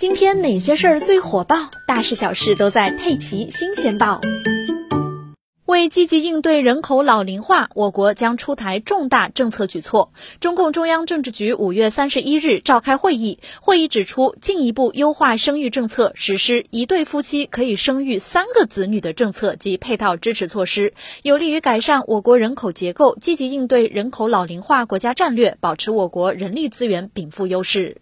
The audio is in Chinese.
今天哪些事儿最火爆？大事小事都在佩奇新鲜报。为积极应对人口老龄化我国将出台重大政策举措。中共中央政治局五月三十一日召开会议会议指出进一步优化生育政策实施一对夫妻可以生育三个子女的政策及配套支持措施有利于改善我国人口结构积极应对人口老龄化国家战略保持我国人力资源禀赋优势。